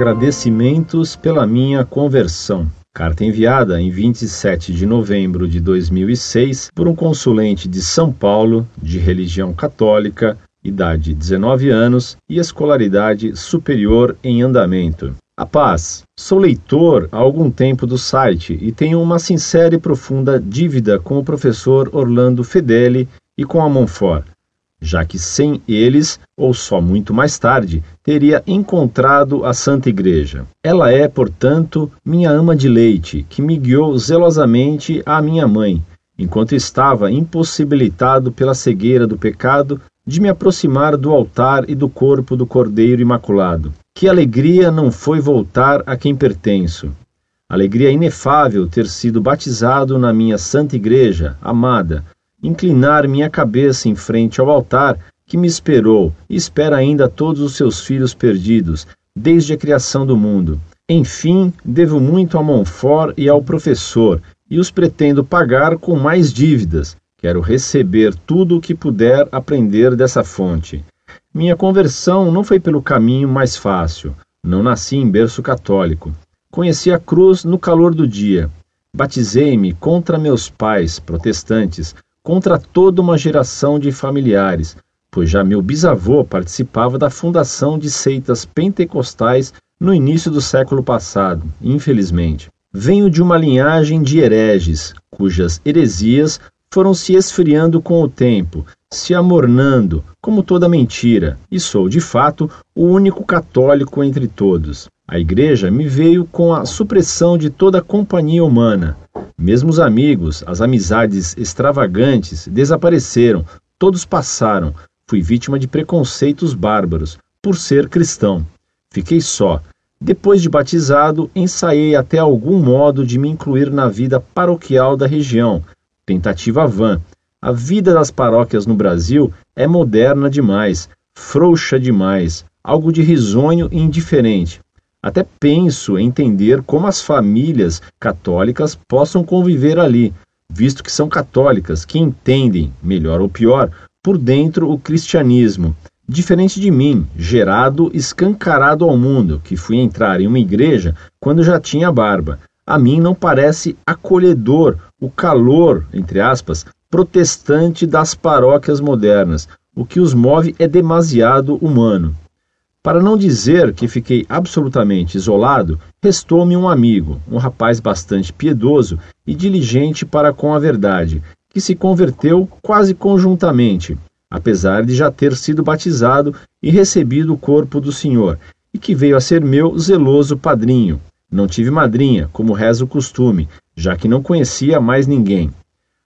Agradecimentos pela minha conversão. Carta enviada em 27 de novembro de 2006 por um consulente de São Paulo, de religião católica, idade 19 anos e escolaridade superior em andamento. A paz. Sou leitor há algum tempo do site e tenho uma sincera e profunda dívida com o professor Orlando Fedeli e com a Monfort, já que sem eles, ou só muito mais tarde, teria encontrado a Santa Igreja. Ela é, portanto, minha ama de leite, que me guiou zelosamente à minha mãe, enquanto estava impossibilitado pela cegueira do pecado de me aproximar do altar e do corpo do Cordeiro Imaculado. Que alegria não foi voltar a quem pertenço. Alegria inefável ter sido batizado na minha santa igreja, amada, inclinar minha cabeça em frente ao altar que me esperou e espera ainda todos os seus filhos perdidos, desde a criação do mundo. Enfim, devo muito a Monfort e ao professor, e os pretendo pagar com mais dívidas, Quero receber tudo o que puder aprender dessa fonte. Minha conversão não foi pelo caminho mais fácil. Não nasci em berço católico. Conheci a cruz no calor do dia. Batizei-me contra meus pais, protestantes, contra toda uma geração de familiares, pois já meu bisavô participava da fundação de seitas pentecostais no início do século passado, infelizmente. Venho de uma linhagem de hereges, cujas heresias foram se esfriando com o tempo, se amornando, como toda mentira, e sou, de fato, o único católico entre todos. A Igreja me veio com a supressão de toda a companhia humana. Mesmo os amigos, as amizades extravagantes desapareceram, todos passaram. Fui vítima de preconceitos bárbaros, por ser cristão. Fiquei só. Depois de batizado, ensaiei até algum modo de me incluir na vida paroquial da região, tentativa vã. A vida das paróquias no Brasil é moderna demais, frouxa demais, algo de risonho e indiferente. Até penso em entender como as famílias católicas possam conviver ali, visto que são católicas, que entendem, melhor ou pior, por dentro o cristianismo. Diferente de mim, gerado escancarado ao mundo, que fui entrar em uma igreja quando já tinha barba. A mim não parece acolhedor o calor, entre aspas, protestante das paróquias modernas. O que os move é demasiado humano. Para não dizer que fiquei absolutamente isolado, restou-me um amigo, um rapaz bastante piedoso e diligente para com a verdade, que se converteu quase conjuntamente, apesar de já ter sido batizado e recebido o corpo do Senhor, e que veio a ser meu zeloso padrinho. Não tive madrinha, como reza o costume, já que não conhecia mais ninguém.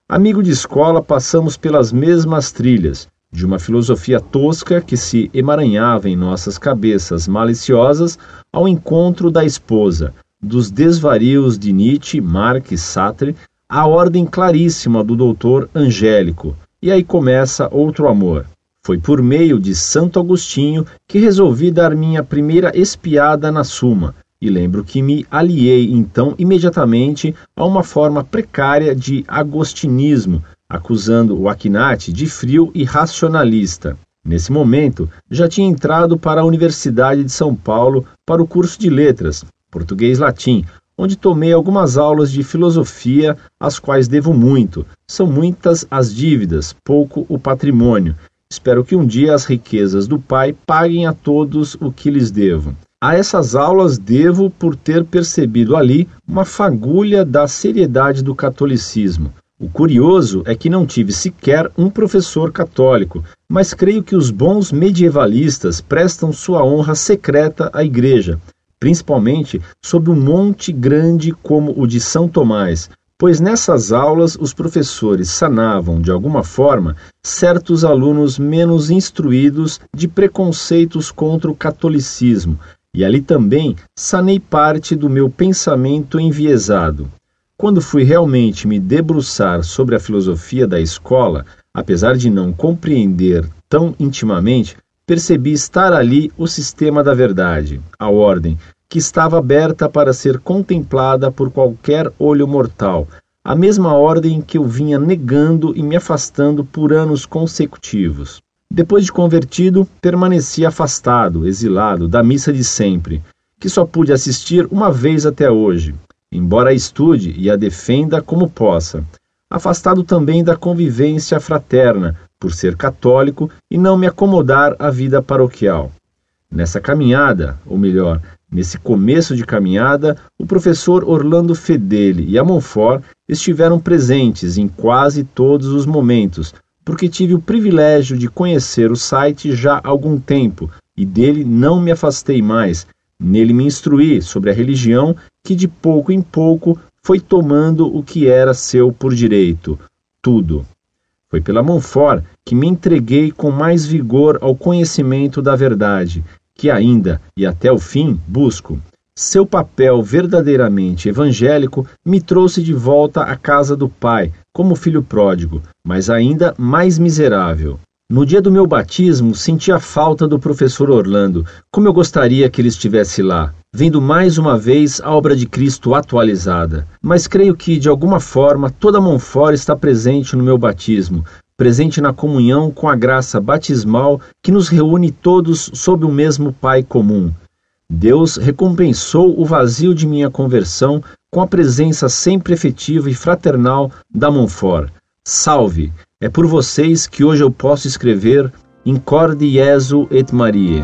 Amigo de escola, passamos pelas mesmas trilhas, de uma filosofia tosca que se emaranhava em nossas cabeças maliciosas ao encontro da esposa, dos desvarios de Nietzsche, Marx, Sartre, à ordem claríssima do doutor Angélico. E aí começa outro amor. Foi por meio de Santo Agostinho que resolvi dar minha primeira espiada na Suma, e lembro que me aliei então imediatamente a uma forma precária de agostinismo, acusando o Aquinati de frio e racionalista. Nesse momento, já tinha entrado para a Universidade de São Paulo para o curso de Letras, Português-Latim, onde tomei algumas aulas de filosofia, às quais devo muito. São muitas as dívidas, pouco o patrimônio. Espero que um dia as riquezas do Pai paguem a todos o que lhes devo. A essas aulas devo por ter percebido ali uma fagulha da seriedade do catolicismo. O curioso é que não tive sequer um professor católico, mas creio que os bons medievalistas prestam sua honra secreta à Igreja, principalmente sob um monte grande como o de São Tomás, pois nessas aulas os professores sanavam, de alguma forma, certos alunos menos instruídos de preconceitos contra o catolicismo, e ali também sanei parte do meu pensamento enviesado. Quando fui realmente me debruçar sobre a filosofia da escola, apesar de não compreender tão intimamente, percebi estar ali o sistema da verdade, a ordem, que estava aberta para ser contemplada por qualquer olho mortal, a mesma ordem que eu vinha negando e me afastando por anos consecutivos. Depois de convertido, permaneci afastado, exilado, da missa de sempre. que só pude assistir uma vez até hoje, embora a estude e a defenda como possa. Afastado também da convivência fraterna, por ser católico e não me acomodar à vida paroquial. Nessa caminhada, ou melhor, nesse começo de caminhada, o professor Orlando Fedeli e a Monfort estiveram presentes em quase todos os momentos, porque tive o privilégio de conhecer o site já há algum tempo e dele não me afastei mais. Nele me instruí sobre a religião que de pouco em pouco foi tomando o que era seu por direito, tudo. Foi pela Monfort que me entreguei com mais vigor ao conhecimento da verdade, que ainda e até o fim busco. Seu papel verdadeiramente evangélico me trouxe de volta à casa do Pai, como filho pródigo, mas ainda mais miserável. No dia do meu batismo, senti a falta do professor Orlando, como eu gostaria que ele estivesse lá, vendo mais uma vez a obra de Cristo atualizada. Mas creio que, de alguma forma, toda Monfort está presente no meu batismo, presente na comunhão com a graça batismal que nos reúne todos sob o mesmo Pai comum. Deus recompensou o vazio de minha conversão com a presença sempre efetiva e fraternal da Monfort. Salve! É por vocês que hoje eu posso escrever Incorde Jesu et Marie.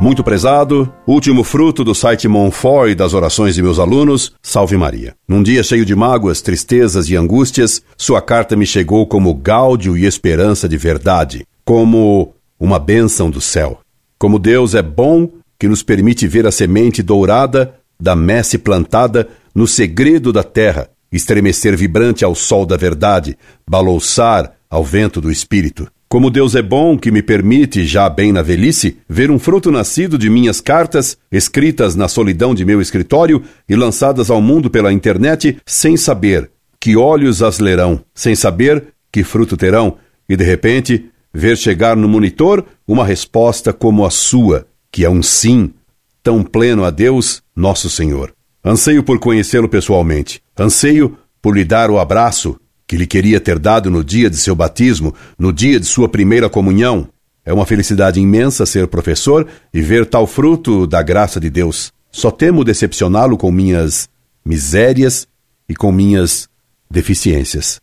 Muito prezado, último fruto do site Monfort e das orações de meus alunos, Salve Maria. Num dia cheio de mágoas, tristezas e angústias, sua carta me chegou como gáudio e esperança de verdade, como uma bênção do céu. Como Deus é bom, que nos permite ver a semente dourada da messe plantada no segredo da terra, estremecer vibrante ao sol da verdade, balouçar ao vento do espírito. Como Deus é bom que me permite, já bem na velhice, ver um fruto nascido de minhas cartas, escritas na solidão de meu escritório e lançadas ao mundo pela internet, sem saber que olhos as lerão, sem saber que fruto terão, e de repente ver chegar no monitor uma resposta como a sua, que é um sim, tão pleno a Deus, nosso Senhor. Anseio por conhecê-lo pessoalmente. Anseio por lhe dar o abraço que lhe queria ter dado no dia de seu batismo, no dia de sua primeira comunhão. É uma felicidade imensa ser professor e ver tal fruto da graça de Deus. Só temo decepcioná-lo com minhas misérias e com minhas deficiências.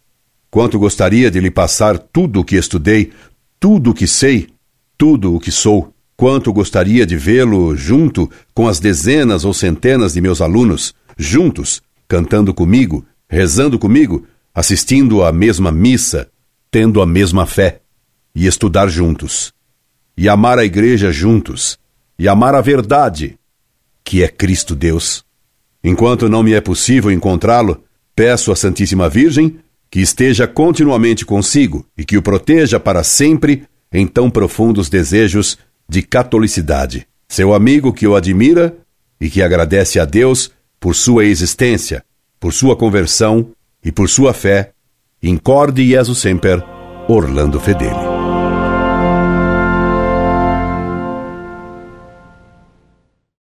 Quanto gostaria de lhe passar tudo o que estudei, tudo o que sei, tudo o que sou. Quanto gostaria de vê-lo junto com as dezenas ou centenas de meus alunos, juntos, cantando comigo, rezando comigo, assistindo à mesma missa, tendo a mesma fé, e estudar juntos, e amar a igreja juntos, e amar a verdade, que é Cristo Deus. Enquanto não me é possível encontrá-lo, peço à Santíssima Virgem que esteja continuamente consigo e que o proteja para sempre em tão profundos desejos de catolicidade. Seu amigo que o admira e que agradece a Deus por sua existência, por sua conversão e por sua fé, incorde Jesus Semper, Orlando Fedeli.